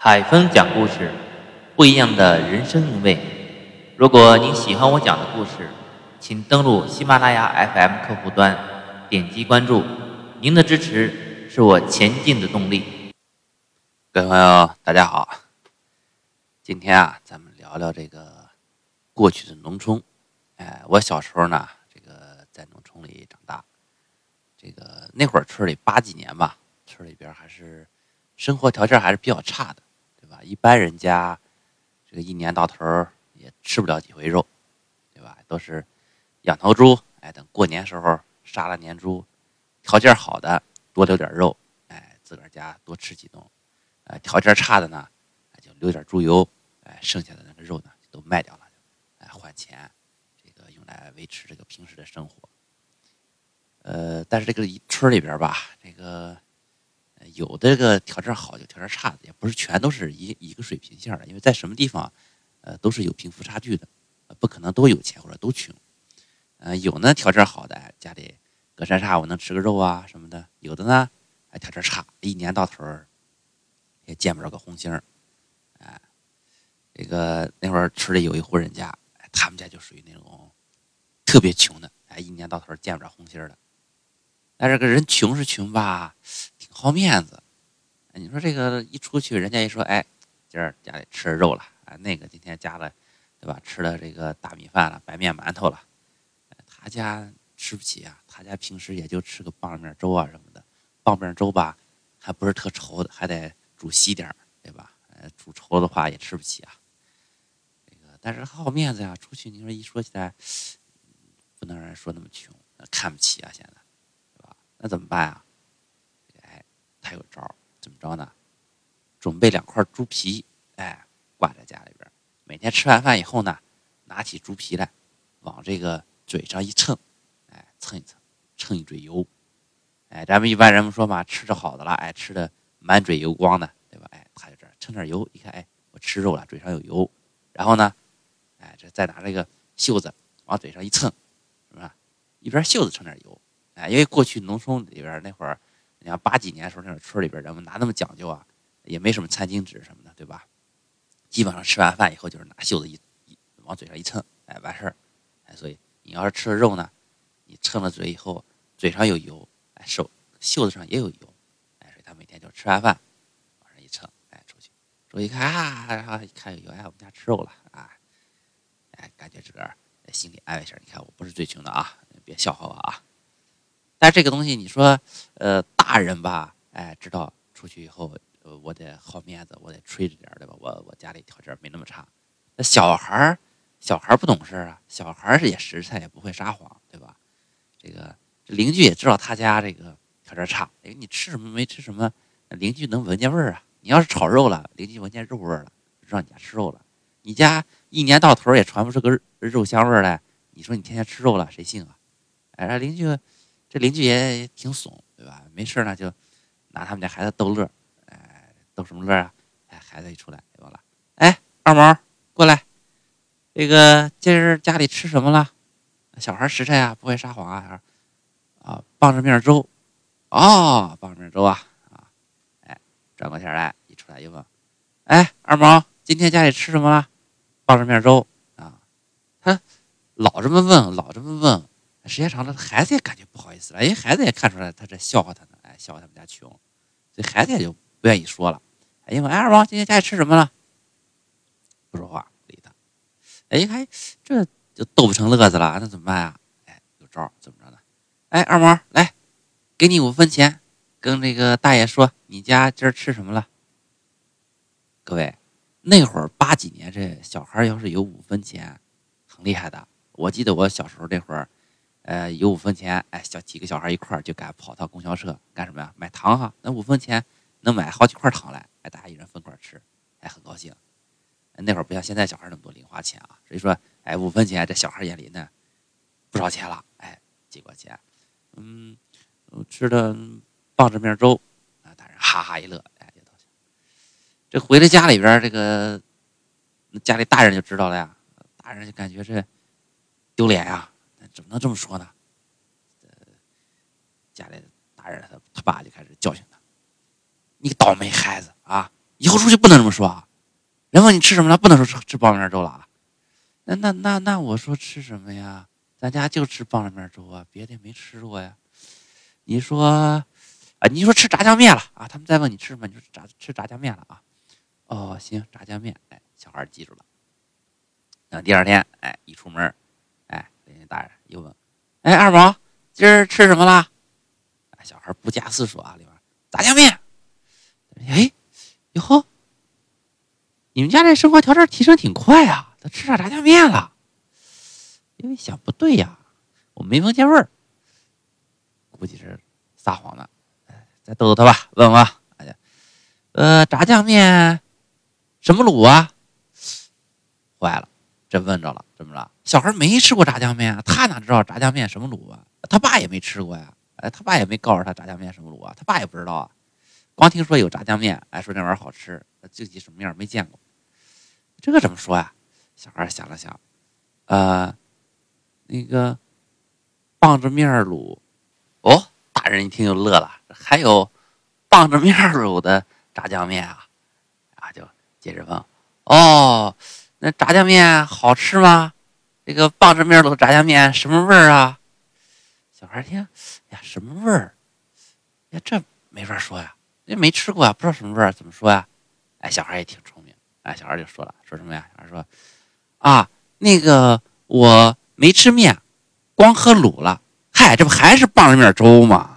海峰讲故事，不一样的人生韵味。如果您喜欢我讲的故事，请登录喜马拉雅 FM 客户端，点击关注。您的支持是我前进的动力。各位朋友，大家好。今天啊，咱们聊聊这个过去的农村。哎，我小时候呢，这个在农村里长大。这个那会儿村里八几年吧，村里边还是生活条件还是比较差的。吧一般人家，这个一年到头也吃不了几回肉，对吧？都是养头猪，哎，等过年时候杀了年猪，条件好的多留点肉，哎，自个儿家多吃几顿，哎，条件差的呢，就留点猪油，哎，剩下的那个肉呢都卖掉了，哎，换钱，这个用来维持这个平时的生活。呃，但是这个村里边吧，这个。有这个条件好，有条件差的，也不是全都是一一个水平线的。因为在什么地方，呃，都是有贫富差距的，不可能都有钱或者都穷。呃，有呢条件好的，家里隔三差五能吃个肉啊什么的；有的呢，还条件差，一年到头也见不着个红星儿。这个那会儿村里有一户人家，他们家就属于那种特别穷的，哎，一年到头见不着红星儿的。但是个人穷是穷吧。挺好面子，你说这个一出去，人家一说，哎，今儿家里吃肉了啊，那个今天加了，对吧？吃了这个大米饭了，白面馒头了，他家吃不起啊，他家平时也就吃个棒面粥啊什么的，棒面粥吧，还不是特稠的，还得煮稀点对吧？呃，煮稠的话也吃不起啊。这个，但是好面子呀，出去你说一说起来，不能让人说那么穷，看不起啊，现在，那怎么办啊？哎，他有招怎么着呢？准备两块猪皮，哎，挂在家里边。每天吃完饭以后呢，拿起猪皮来，往这个嘴上一蹭，哎，蹭一蹭，蹭一嘴油。哎，咱们一般人们说嘛，吃着好的了，哎，吃的满嘴油光的，对吧？哎，他就这蹭点油，一看，哎，我吃肉了，嘴上有油。然后呢，哎，这再拿这个袖子往嘴上一蹭，是吧？一边袖子蹭点油，哎，因为过去农村里边那会儿。你像八几年时候，那种村里边人们哪那么讲究啊？也没什么餐巾纸什么的，对吧？基本上吃完饭以后就是拿袖子一一往嘴上一蹭，哎，完事儿。哎，所以你要是吃了肉呢，你蹭了嘴以后，嘴上有油，哎，手袖子上也有油，哎，所以他每天就吃完饭往上一蹭，哎，出去，出去一看啊，一看有油，哎，我们家吃肉了啊，哎，感觉自个儿心里安慰一下。你看我不是最穷的啊，别笑话我啊。但这个东西，你说，呃，大人吧，哎，知道出去以后，我得好面子，我得吹着点对吧？我我家里条件没那么差。那小孩儿，小孩儿不懂事啊，小孩儿也实在，也不会撒谎，对吧？这个这邻居也知道他家这个条件差，哎，你吃什么没吃什么，邻居能闻见味儿啊。你要是炒肉了，邻居闻见肉味儿了，知道你家吃肉了。你家一年到头也传不出个肉香味儿来，你说你天天吃肉了，谁信啊？哎，邻居。这邻居也挺怂，对吧？没事呢，就拿他们家孩子逗乐，哎，逗什么乐啊？哎，孩子一出来，完了，哎，二毛过来，这个今儿家里吃什么了？小孩实诚呀，不会撒谎啊，啊，棒子面粥，哦，棒子面粥啊，啊，哎，转过天来一出来一问，哎，二毛今天家里吃什么了？棒子面粥啊，他老这么问，老这么问。时间长了，孩子也感觉不好意思了，因为孩子也看出来他这笑话他呢，哎，笑话他们家穷，所以孩子也就不愿意说了。哎，因为二王今天家里吃什么了？不说话，不理他。哎，还这就逗不成乐子了，那怎么办啊？哎，有招，怎么着呢？哎，二毛来，给你五分钱，跟这个大爷说，你家今儿吃什么了？各位，那会儿八几年，这小孩要是有五分钱，很厉害的。我记得我小时候那会儿。呃，有五分钱，哎，小几个小孩一块儿就敢跑到供销社干什么呀？买糖哈，那五分钱能买好几块糖来，哎，大家一人分块吃，哎很高兴。那会儿不像现在小孩那么多零花钱啊，所以说，哎，五分钱在小孩眼里呢，不少钱了，哎，几块钱，嗯，吃的棒子面粥，啊，大人哈哈一乐，哎，也高兴。这回到家里边，这个家里大人就知道了呀，大人就感觉这丢脸呀。怎么能这么说呢？呃，家里大人他他爸就开始教训他：“你个倒霉孩子啊！以后出去不能这么说啊！人问你吃什么了，不能说吃吃棒子面粥了啊！那那那那我说吃什么呀？咱家就吃棒子面粥啊，别的没吃过呀。你说啊，你说吃炸酱面了啊？他们再问你吃什么，你说炸吃炸酱面了啊？哦，行，炸酱面，哎，小孩记住了。等第二天，哎，一出门，大人又问，哎，二宝，今儿吃什么了？小孩不假思索啊，里边炸酱面。哎，哟呵，你们家这生活条件提升挺快啊，都吃上炸酱面了。因为想不对呀，我没闻见味儿，估计是撒谎了。再逗逗他吧，问问，哎呀，呃，炸酱面什么卤啊？坏了，这问着了，怎么了？小孩没吃过炸酱面啊，他哪知道炸酱面什么卤啊？他爸也没吃过呀，哎，他爸也没告诉他炸酱面什么卤啊，他爸也不知道啊，光听说有炸酱面，哎，说那玩意儿好吃，具体什么样没见过，这个怎么说呀？小孩想了想，呃。那个棒子面卤，哦，大人一听就乐了，还有棒子面卤的炸酱面啊，啊，就接着问，哦，那炸酱面好吃吗？这个棒子面卤炸酱面什么味儿啊？小孩听，呀，什么味儿？呀，这没法说呀，因为没吃过啊，不知道什么味儿，怎么说呀？哎，小孩也挺聪明，哎，小孩就说了，说什么呀？小孩说，啊，那个我。没吃面，光喝卤了。嗨，这不还是棒子面粥吗？